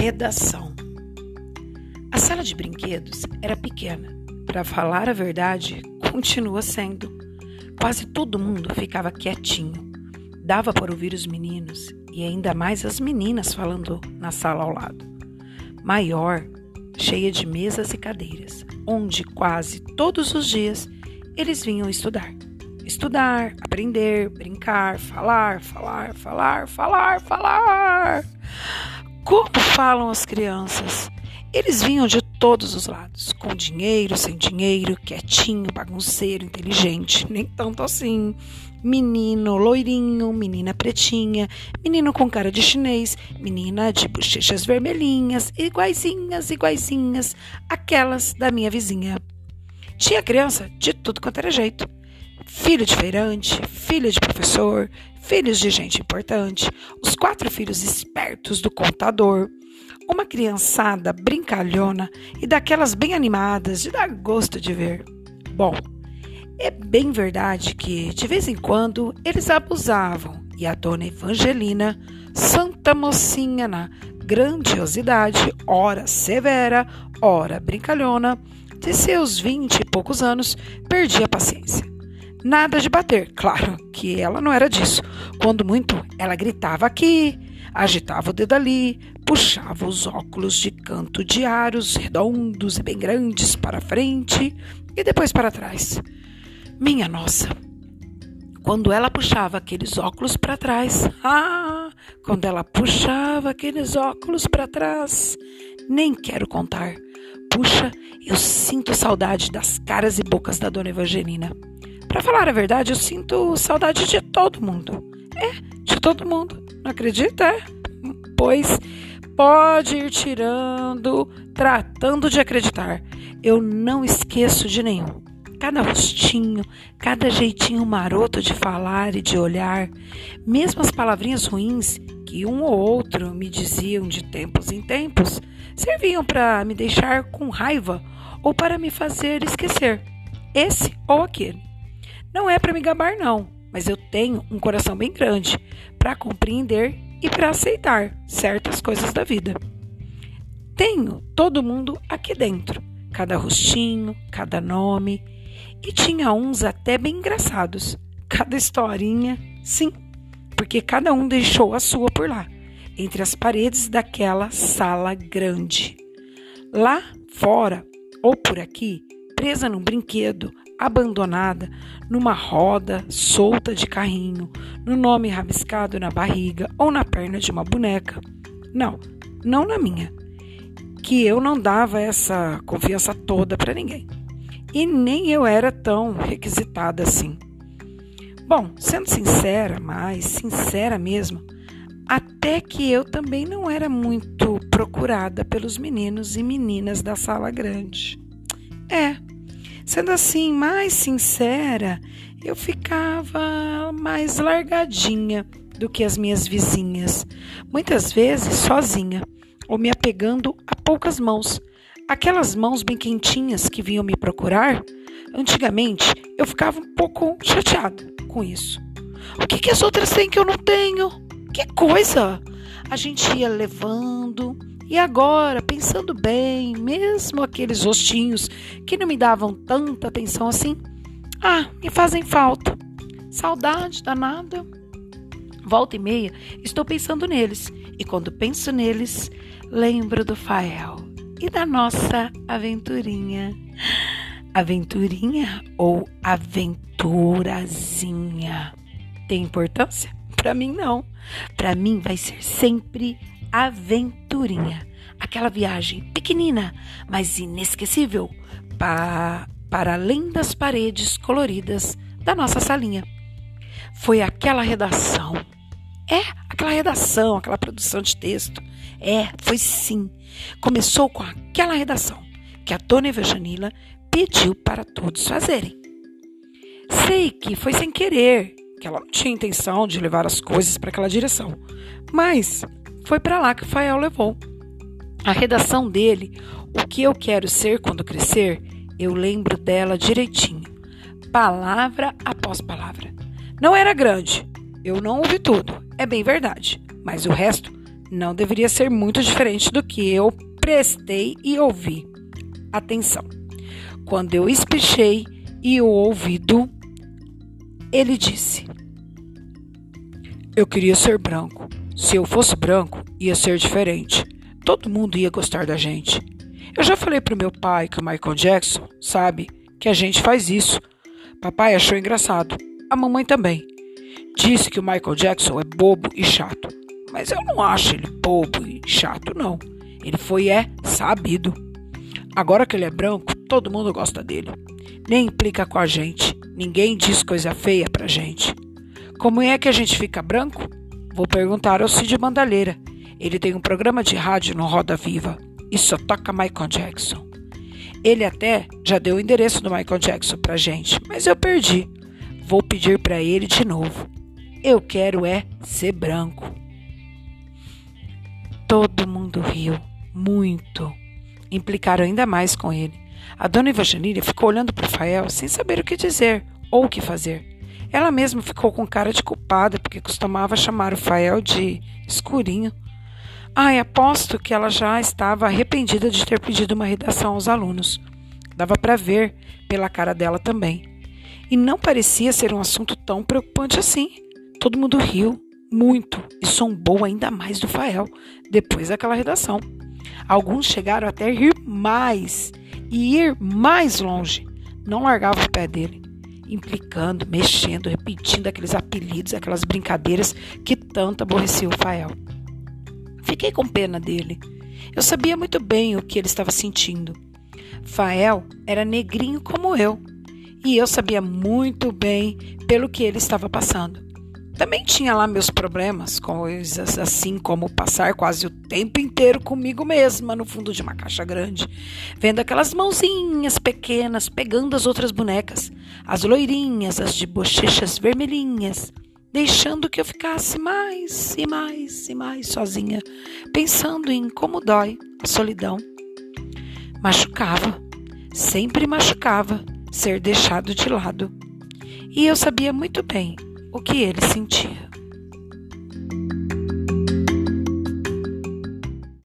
Redação. A sala de brinquedos era pequena. Para falar a verdade, continua sendo. Quase todo mundo ficava quietinho. Dava para ouvir os meninos e ainda mais as meninas falando na sala ao lado. Maior, cheia de mesas e cadeiras, onde quase todos os dias eles vinham estudar. Estudar, aprender, brincar, falar, falar, falar, falar, falar. Como falam as crianças? Eles vinham de todos os lados, com dinheiro, sem dinheiro, quietinho, bagunceiro, inteligente, nem tanto assim. Menino loirinho, menina pretinha, menino com cara de chinês, menina de bochechas vermelhinhas, iguaizinhas, iguaizinhas, aquelas da minha vizinha. Tinha criança de tudo quanto era jeito filho de feirante, filho de professor, filhos de gente importante, os quatro filhos espertos do contador, uma criançada brincalhona e daquelas bem animadas de dar gosto de ver. Bom, é bem verdade que de vez em quando eles abusavam e a dona Evangelina, santa mocinha na grandiosidade, ora severa, ora brincalhona, de seus vinte e poucos anos, perdia a paciência. Nada de bater, claro que ela não era disso. Quando muito, ela gritava aqui, agitava o dedo ali, puxava os óculos de canto de aros redondos e bem grandes para frente e depois para trás. Minha nossa! Quando ela puxava aqueles óculos para trás, ah, quando ela puxava aqueles óculos para trás, nem quero contar. Puxa, eu sinto saudade das caras e bocas da dona Evangelina. Para falar a verdade, eu sinto saudade de todo mundo. É, de todo mundo. Não acredita? É? Pois pode ir tirando, tratando de acreditar. Eu não esqueço de nenhum. Cada rostinho, cada jeitinho maroto de falar e de olhar, mesmo as palavrinhas ruins que um ou outro me diziam de tempos em tempos, serviam para me deixar com raiva ou para me fazer esquecer esse ou aquele. Não é para me gabar, não, mas eu tenho um coração bem grande para compreender e para aceitar certas coisas da vida. Tenho todo mundo aqui dentro, cada rostinho, cada nome, e tinha uns até bem engraçados, cada historinha, sim, porque cada um deixou a sua por lá, entre as paredes daquela sala grande. Lá fora, ou por aqui, presa num brinquedo, abandonada, numa roda solta de carrinho, no nome rabiscado na barriga ou na perna de uma boneca. Não, não na minha. Que eu não dava essa confiança toda para ninguém. E nem eu era tão requisitada assim. Bom, sendo sincera, mas sincera mesmo, até que eu também não era muito procurada pelos meninos e meninas da sala grande. É, Sendo assim mais sincera, eu ficava mais largadinha do que as minhas vizinhas, muitas vezes sozinha, ou me apegando a poucas mãos. Aquelas mãos bem quentinhas que vinham me procurar, antigamente eu ficava um pouco chateada com isso. O que, que as outras têm que eu não tenho? Que coisa! A gente ia levando, e agora, pensando bem, mesmo aqueles rostinhos que não me davam tanta atenção assim, ah, me fazem falta. Saudade danada. Volta e meia, estou pensando neles. E quando penso neles, lembro do Fael e da nossa aventurinha. Aventurinha ou aventurazinha? Tem importância? Para mim, não. Para mim, vai ser sempre aventurinha. Aquela viagem pequenina, mas inesquecível, pa para além das paredes coloridas da nossa salinha. Foi aquela redação. É, aquela redação, aquela produção de texto. É, foi sim. Começou com aquela redação que a dona Evangelina pediu para todos fazerem. Sei que foi sem querer, que ela não tinha intenção de levar as coisas para aquela direção, mas foi para lá que Fael levou. A redação dele, O que eu quero ser quando crescer, eu lembro dela direitinho, palavra após palavra. Não era grande, eu não ouvi tudo, é bem verdade, mas o resto não deveria ser muito diferente do que eu prestei e ouvi. Atenção. Quando eu espichei e o ouvido, ele disse: Eu queria ser branco. Se eu fosse branco, ia ser diferente. Todo mundo ia gostar da gente. Eu já falei pro meu pai que o Michael Jackson, sabe, que a gente faz isso. Papai achou engraçado. A mamãe também. Disse que o Michael Jackson é bobo e chato. Mas eu não acho ele bobo e chato, não. Ele foi é sabido. Agora que ele é branco, todo mundo gosta dele. Nem implica com a gente. Ninguém diz coisa feia pra gente. Como é que a gente fica branco? Vou perguntar ao Cid Bandalheira. Ele tem um programa de rádio no Roda Viva e só toca Michael Jackson. Ele até já deu o endereço do Michael Jackson pra gente, mas eu perdi. Vou pedir para ele de novo. Eu quero é ser branco. Todo mundo riu, muito. Implicaram ainda mais com ele. A dona Evangelina ficou olhando para Fael sem saber o que dizer ou o que fazer. Ela mesma ficou com cara de culpada porque costumava chamar o Fael de escurinho. Ai, aposto que ela já estava arrependida de ter pedido uma redação aos alunos. Dava para ver pela cara dela também. E não parecia ser um assunto tão preocupante assim. Todo mundo riu, muito e zombou ainda mais do Fael depois daquela redação. Alguns chegaram até rir mais e ir mais longe. Não largava o pé dele, implicando, mexendo, repetindo aqueles apelidos, aquelas brincadeiras que tanto aborreciam o Fael. Fiquei com pena dele. Eu sabia muito bem o que ele estava sentindo. Fael era negrinho como eu, e eu sabia muito bem pelo que ele estava passando. Também tinha lá meus problemas, coisas assim como passar quase o tempo inteiro comigo mesma no fundo de uma caixa grande, vendo aquelas mãozinhas pequenas pegando as outras bonecas, as loirinhas, as de bochechas vermelhinhas, deixando que eu ficasse mais e mais e mais sozinha, pensando em como dói a solidão. Machucava, sempre machucava ser deixado de lado. E eu sabia muito bem o que ele sentia.